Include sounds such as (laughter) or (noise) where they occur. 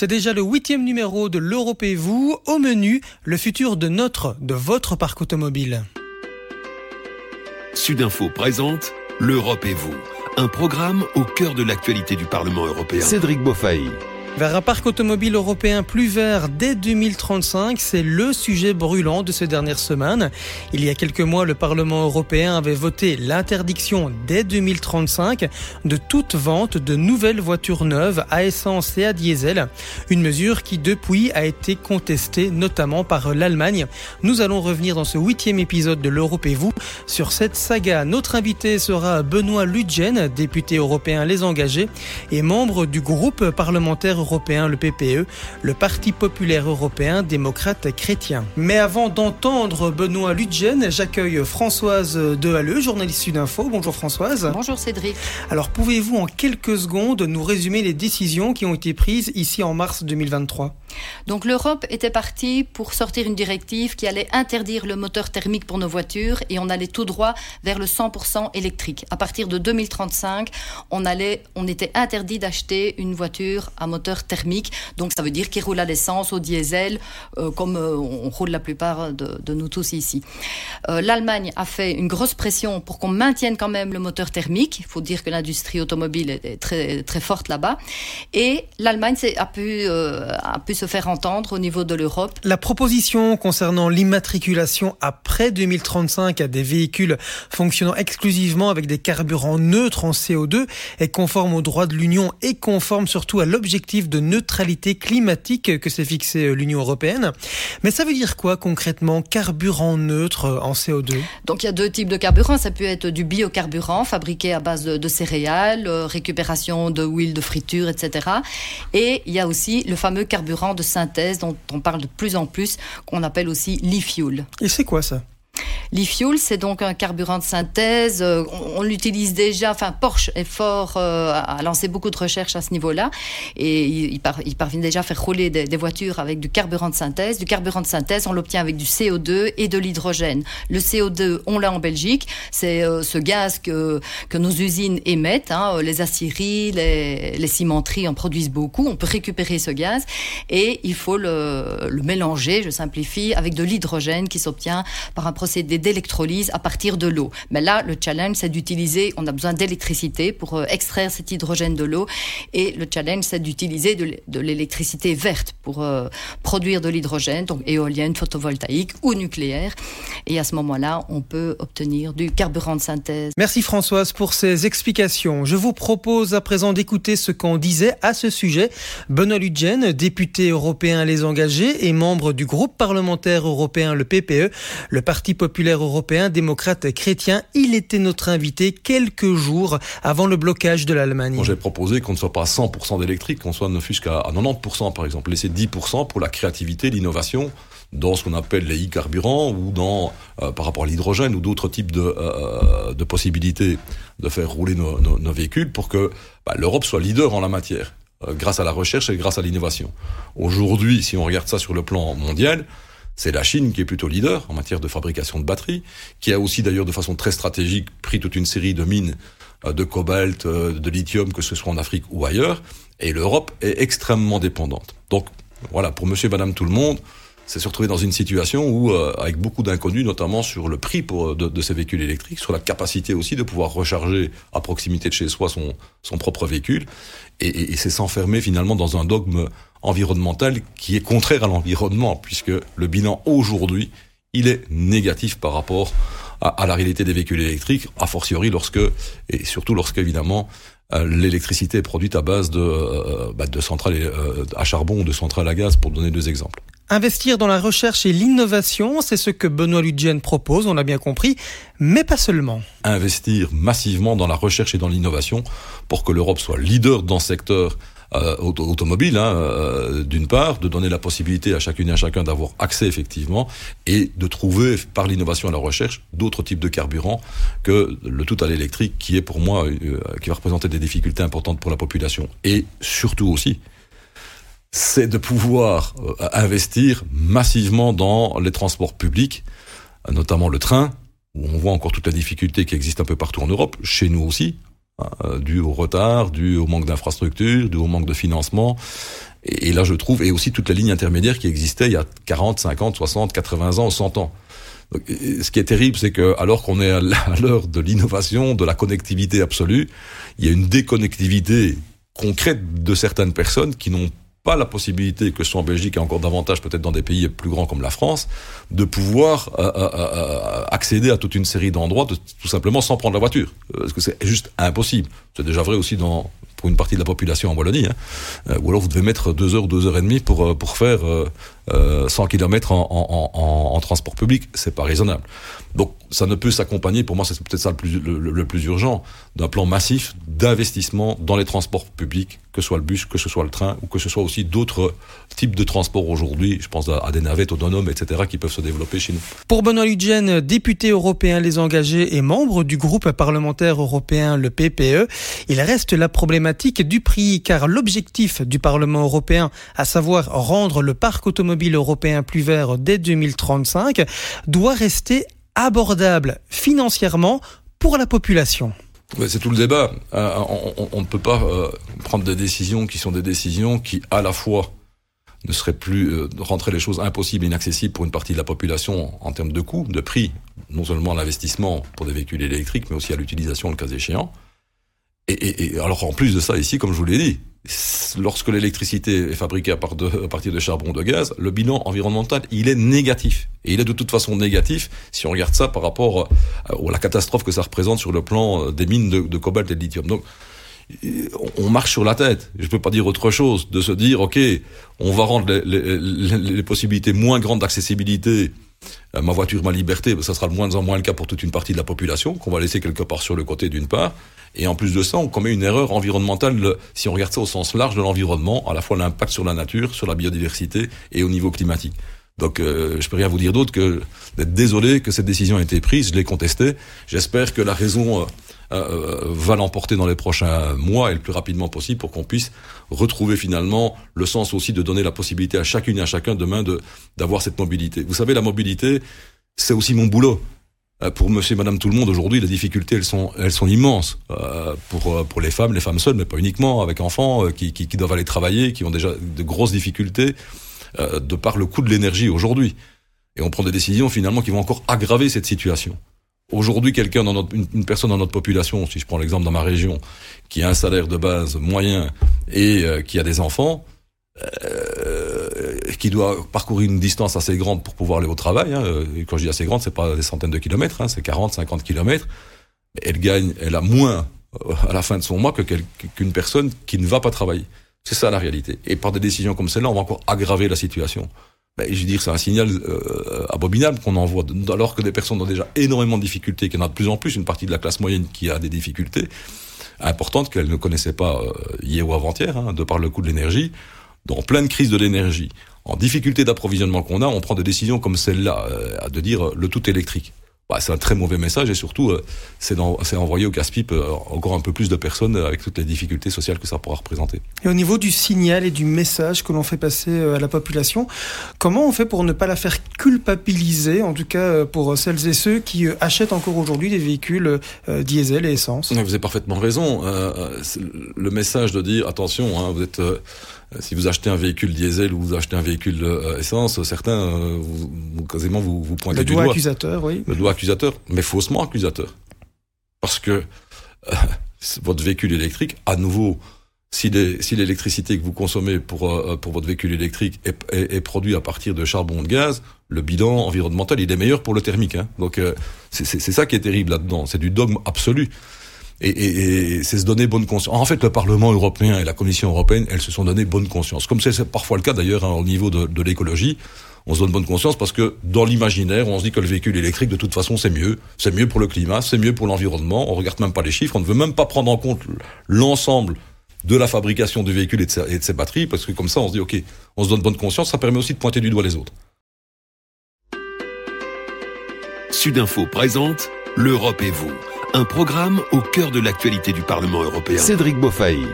C'est déjà le huitième numéro de l'Europe et vous. Au menu, le futur de notre, de votre parc automobile. Sudinfo présente L'Europe et vous. Un programme au cœur de l'actualité du Parlement européen. Cédric Beaufaille. Vers un parc automobile européen plus vert dès 2035, c'est le sujet brûlant de ces dernières semaines. Il y a quelques mois, le Parlement européen avait voté l'interdiction dès 2035 de toute vente de nouvelles voitures neuves à essence et à diesel. Une mesure qui depuis a été contestée notamment par l'Allemagne. Nous allons revenir dans ce huitième épisode de l'Europe et vous sur cette saga. Notre invité sera Benoît Ludgen, député européen Les Engagés et membre du groupe parlementaire européen, le PPE, le Parti populaire européen démocrate chrétien. Mais avant d'entendre Benoît Ludgen, j'accueille Françoise Dehalleux, journaliste Sudinfo. Bonjour Françoise. Bonjour Cédric. Alors pouvez-vous en quelques secondes nous résumer les décisions qui ont été prises ici en mars 2023 donc l'Europe était partie pour sortir une directive qui allait interdire le moteur thermique pour nos voitures et on allait tout droit vers le 100% électrique. À partir de 2035, on allait, on était interdit d'acheter une voiture à moteur thermique. Donc ça veut dire qu'il roule à l'essence, au diesel, euh, comme euh, on roule la plupart de, nous tous ici. Euh, L'Allemagne a fait une grosse pression pour qu'on maintienne quand même le moteur thermique. Il faut dire que l'industrie automobile est très très forte là-bas. Et l'Allemagne a pu a pu se faire entendre au niveau de l'Europe. La proposition concernant l'immatriculation après 2035 à des véhicules fonctionnant exclusivement avec des carburants neutres en CO2 est conforme aux droits de l'Union et conforme surtout à l'objectif de neutralité climatique que s'est fixé euh, l'Union européenne. Mais ça veut dire quoi concrètement carburant neutre euh, en CO2 Donc il y a deux types de carburants. Ça peut être du biocarburant fabriqué à base de, céréales, euh, récupération de huile de friture, etc. Et il y a aussi le fameux carburant de synthèse dont on parle de plus en plus, qu'on appelle aussi l'e-fuel. Et c'est quoi ça? L'e-fuel, c'est donc un carburant de synthèse. Euh, on, l'utilise déjà. Enfin, Porsche est fort, euh, a lancé beaucoup de recherches à ce niveau-là, et il, parvient déjà à faire rouler des, voitures avec du carburant de synthèse. Du carburant de synthèse, on l'obtient avec du CO2 et de l'hydrogène. Le CO2, on l'a en Belgique. C'est euh, ce gaz que que nos usines émettent. Hein, les aciéries, les, cimenteries en produisent beaucoup. On peut récupérer ce gaz et il faut le, le mélanger, je simplifie, avec de l'hydrogène qui s'obtient par un procédé d'électrolyse à partir de l'eau. Mais là, le challenge, c'est d'utiliser, on a besoin d'électricité pour euh, extraire cet hydrogène de l'eau. Et le challenge, c'est d'utiliser de l'électricité verte pour euh, produire de l'hydrogène, donc éolienne, photovoltaïque ou nucléaire. Et à ce moment-là, on peut obtenir du carburant de synthèse. Merci Françoise pour ces explications. Je vous propose à présent d'écouter ce qu'on disait à ce sujet. Benoît Ludgen, député européen Les Engagés et membre du groupe parlementaire européen le PPE, le Parti populaire européen, démocrate chrétien. Il était notre invité quelques jours avant le blocage de l'Allemagne. J'ai proposé qu'on ne soit pas à 100% d'électrique, qu'on soit ne fût qu'à 90% par exemple. Laisser 10% pour la créativité, l'innovation dans ce qu'on appelle les e-carburants ou dans euh, par rapport à l'hydrogène ou d'autres types de, euh, de possibilités de faire rouler nos, véhicules pour que bah, l'Europe soit leader en la matière euh, grâce à la recherche et grâce à l'innovation. Aujourd'hui, si on regarde ça sur le plan mondial, c'est la Chine qui est plutôt leader en matière de fabrication de batteries, qui a aussi d'ailleurs de façon très stratégique pris toute une série de mines euh, de cobalt, euh, de lithium, que ce soit en Afrique ou ailleurs, et l'Europe est extrêmement dépendante. Donc voilà, pour monsieur et madame tout le monde, c'est se retrouver dans une situation où, euh, avec beaucoup d'inconnus, notamment sur le prix pour, de, ces véhicules électriques, sur la capacité aussi de pouvoir recharger à proximité de chez soi son, son propre véhicule, et, c'est s'enfermer finalement dans un dogme environnemental qui est contraire à l'environnement, puisque le bilan aujourd'hui, il est négatif par rapport à, la réalité des véhicules électriques, a fortiori lorsque, et surtout lorsque évidemment, euh, l'électricité est produite à base de, euh, bah, de centrales euh, à charbon ou de centrales à gaz, pour donner deux exemples. Investir dans la recherche et l'innovation, c'est ce que Benoît Ludgen propose, on a bien compris, mais pas seulement. Investir massivement dans la recherche et dans l'innovation pour que l'Europe soit leader dans ce secteur euh, automobile, hein, euh, d'une part, de donner la possibilité à chacune et à chacun d'avoir accès effectivement, et de trouver par l'innovation et la recherche d'autres types de carburants que le tout à l'électrique, qui est pour moi, euh, qui va représenter des difficultés importantes pour la population. Et surtout aussi, c'est de pouvoir investir massivement dans les transports publics, notamment le train, où on voit encore toute la difficulté qui existe un peu partout en Europe, chez nous aussi, hein, dû au retard, dû au manque d'infrastructures, dû au manque de financement. Et, là, je trouve, et aussi toute la ligne intermédiaire qui existait il y a 40, 50, 60, 80 ans, 100 ans. ce qui est terrible, c'est que alors qu'on est à l'heure de l'innovation, de la connectivité absolue, il y a une déconnectivité concrète de certaines personnes qui n'ont pas la possibilité, que ce soit en Belgique et encore davantage peut-être dans des pays plus grands comme la France, de pouvoir euh, euh, euh, accéder à toute une série d'endroits tout simplement sans prendre la voiture. Parce que c'est juste impossible? C'est déjà vrai aussi dans pour une partie de la population en Wallonie. Hein. ou alors vous devez mettre deux heures deux heures et demie pour, pour faire 100 km en, transport public. C'est pas raisonnable. Donc ça ne peut s'accompagner, pour moi c'est peut-être ça le plus, le, plus urgent, d'un plan massif d'investissement dans les transports publics, que ce soit le bus, que ce soit le train, ou que ce soit aussi d'autres types de transports aujourd'hui, je pense à, des navettes autonomes, etc., qui peuvent se développer chez nous. Pour Benoît Ludgen, député européen Les Engagés et membre du groupe parlementaire européen, le PPE, il reste la problématique du prix, car l'objectif du Parlement européen, à savoir rendre le parc automobile européen plus vert dès 2035, doit rester abordable financièrement pour la population. C'est tout le débat. Euh, on, ne peut pas euh, prendre des décisions qui sont des décisions qui, à la fois, ne seraient plus euh, rentrer les choses impossibles inaccessibles pour une partie de la population en termes de coûts, de prix, non seulement à l'investissement pour des véhicules électriques, mais aussi à l'utilisation le cas échéant. Et, et, alors en plus de ça, ici, comme je vous l'ai dit, lorsque l'électricité est fabriquée à, partir de charbon de gaz, le bilan environnemental, il est négatif. Et il est de toute façon négatif si on regarde ça par rapport euh, à la catastrophe que ça représente sur le plan euh, des mines de, cobalt et de lithium. Donc, on marche sur la tête. Je ne peux pas dire autre chose de se dire, ok, on va rendre les possibilités moins grandes d'accessibilité euh, ma voiture, ma liberté, ça sera de moins en moins le cas pour toute une partie de la population, qu'on va laisser quelque part sur le côté d'une part. Et en plus de ça, on commet une erreur environnementale, si on regarde ça au sens large de l'environnement, à la fois l'impact sur la nature, sur la biodiversité et au niveau climatique. Donc euh, je peux rien vous dire d'autre que d'être désolé que cette décision ait été prise, je l'ai contestée. J'espère que la raison euh, euh, va l'emporter dans les prochains mois et le plus rapidement possible pour qu'on puisse retrouver finalement le sens aussi de donner la possibilité à chacune et à chacun demain de d'avoir cette mobilité. Vous savez, la mobilité, c'est aussi mon boulot. Euh, pour monsieur et madame tout le monde aujourd'hui, les difficultés, elles sont, elles sont immenses euh, pour, pour les femmes, les femmes seules, mais pas uniquement, avec enfants qui, qui, qui doivent aller travailler, qui ont déjà de grosses difficultés de par le coût de l'énergie aujourd'hui. Et on prend des décisions finalement qui vont encore aggraver cette situation. Aujourd'hui, quelqu'un dans notre, une, personne dans notre population, si je prends l'exemple dans ma région, qui a un salaire de base moyen et euh, qui a des enfants, euh, qui doit parcourir une distance assez grande pour pouvoir aller au travail. Hein. Et quand je dis assez grande, c'est pas des centaines de kilomètres, hein, c'est 40, 50 kilomètres. Elle gagne, elle a moins euh, à la fin de son mois que qu'une personne qui ne va pas travailler. C'est ça la réalité. Et par des décisions comme celle-là, on va encore aggraver la situation ben, je veux dire, c'est un signal euh, abominable qu'on envoie, alors que des personnes ont déjà énormément de difficultés, qu'il y en a de plus en plus, une partie de la classe moyenne qui a des difficultés importantes qu'elle ne connaissait pas euh, hier ou avant-hier, hein, de par le coût de l'énergie, dans pleine crise de l'énergie, en difficulté d'approvisionnement qu'on a, on prend des décisions comme celle-là, euh, de dire le tout électrique. Bah, c'est un très mauvais message et surtout, euh, c'est envoyer au casse-pipe euh, encore un peu plus de personnes avec toutes les difficultés sociales que ça pourra représenter. Et au niveau du signal et du message que l'on fait passer euh, à la population, comment on fait pour ne pas la faire culpabiliser, en tout cas pour celles et ceux qui achètent encore aujourd'hui des véhicules diesel et essence? Vous avez parfaitement raison. le message de dire attention, hein, vous êtes euh, si vous achetez un véhicule diesel ou vous achetez un véhicule euh, essence, certains, euh, vous, quasiment vous, vous pointez du doigt. Le doigt accusateur, oui. Le doigt accusateur, mais faussement accusateur. Parce que (laughs) votre véhicule électrique, à nouveau, si l'électricité que vous consommez pour, pour votre véhicule électrique est, est, produit à partir de charbon de gaz, le bilan environnemental, il est meilleur pour le thermique. Hein. Donc c'est ça qui est terrible là-dedans. C'est du dogme absolu. Et, et, et c'est se donner bonne conscience. En fait, le Parlement européen et la Commission européenne, elles se sont donné bonne conscience. Comme c'est parfois le cas d'ailleurs hein, au niveau de, de l'écologie, on se donne bonne conscience parce que dans l'imaginaire, on se dit que le véhicule électrique, de toute façon, c'est mieux. C'est mieux pour le climat, c'est mieux pour l'environnement. On regarde même pas les chiffres, on ne veut même pas prendre en compte l'ensemble de la fabrication du véhicule et de, ses, et de ses batteries, parce que comme ça, on se dit, OK, on se donne bonne conscience, ça permet aussi de pointer du doigt les autres. Sudinfo présente L'Europe et vous un programme au cœur de l'actualité du Parlement européen. Cédric Beaufailly.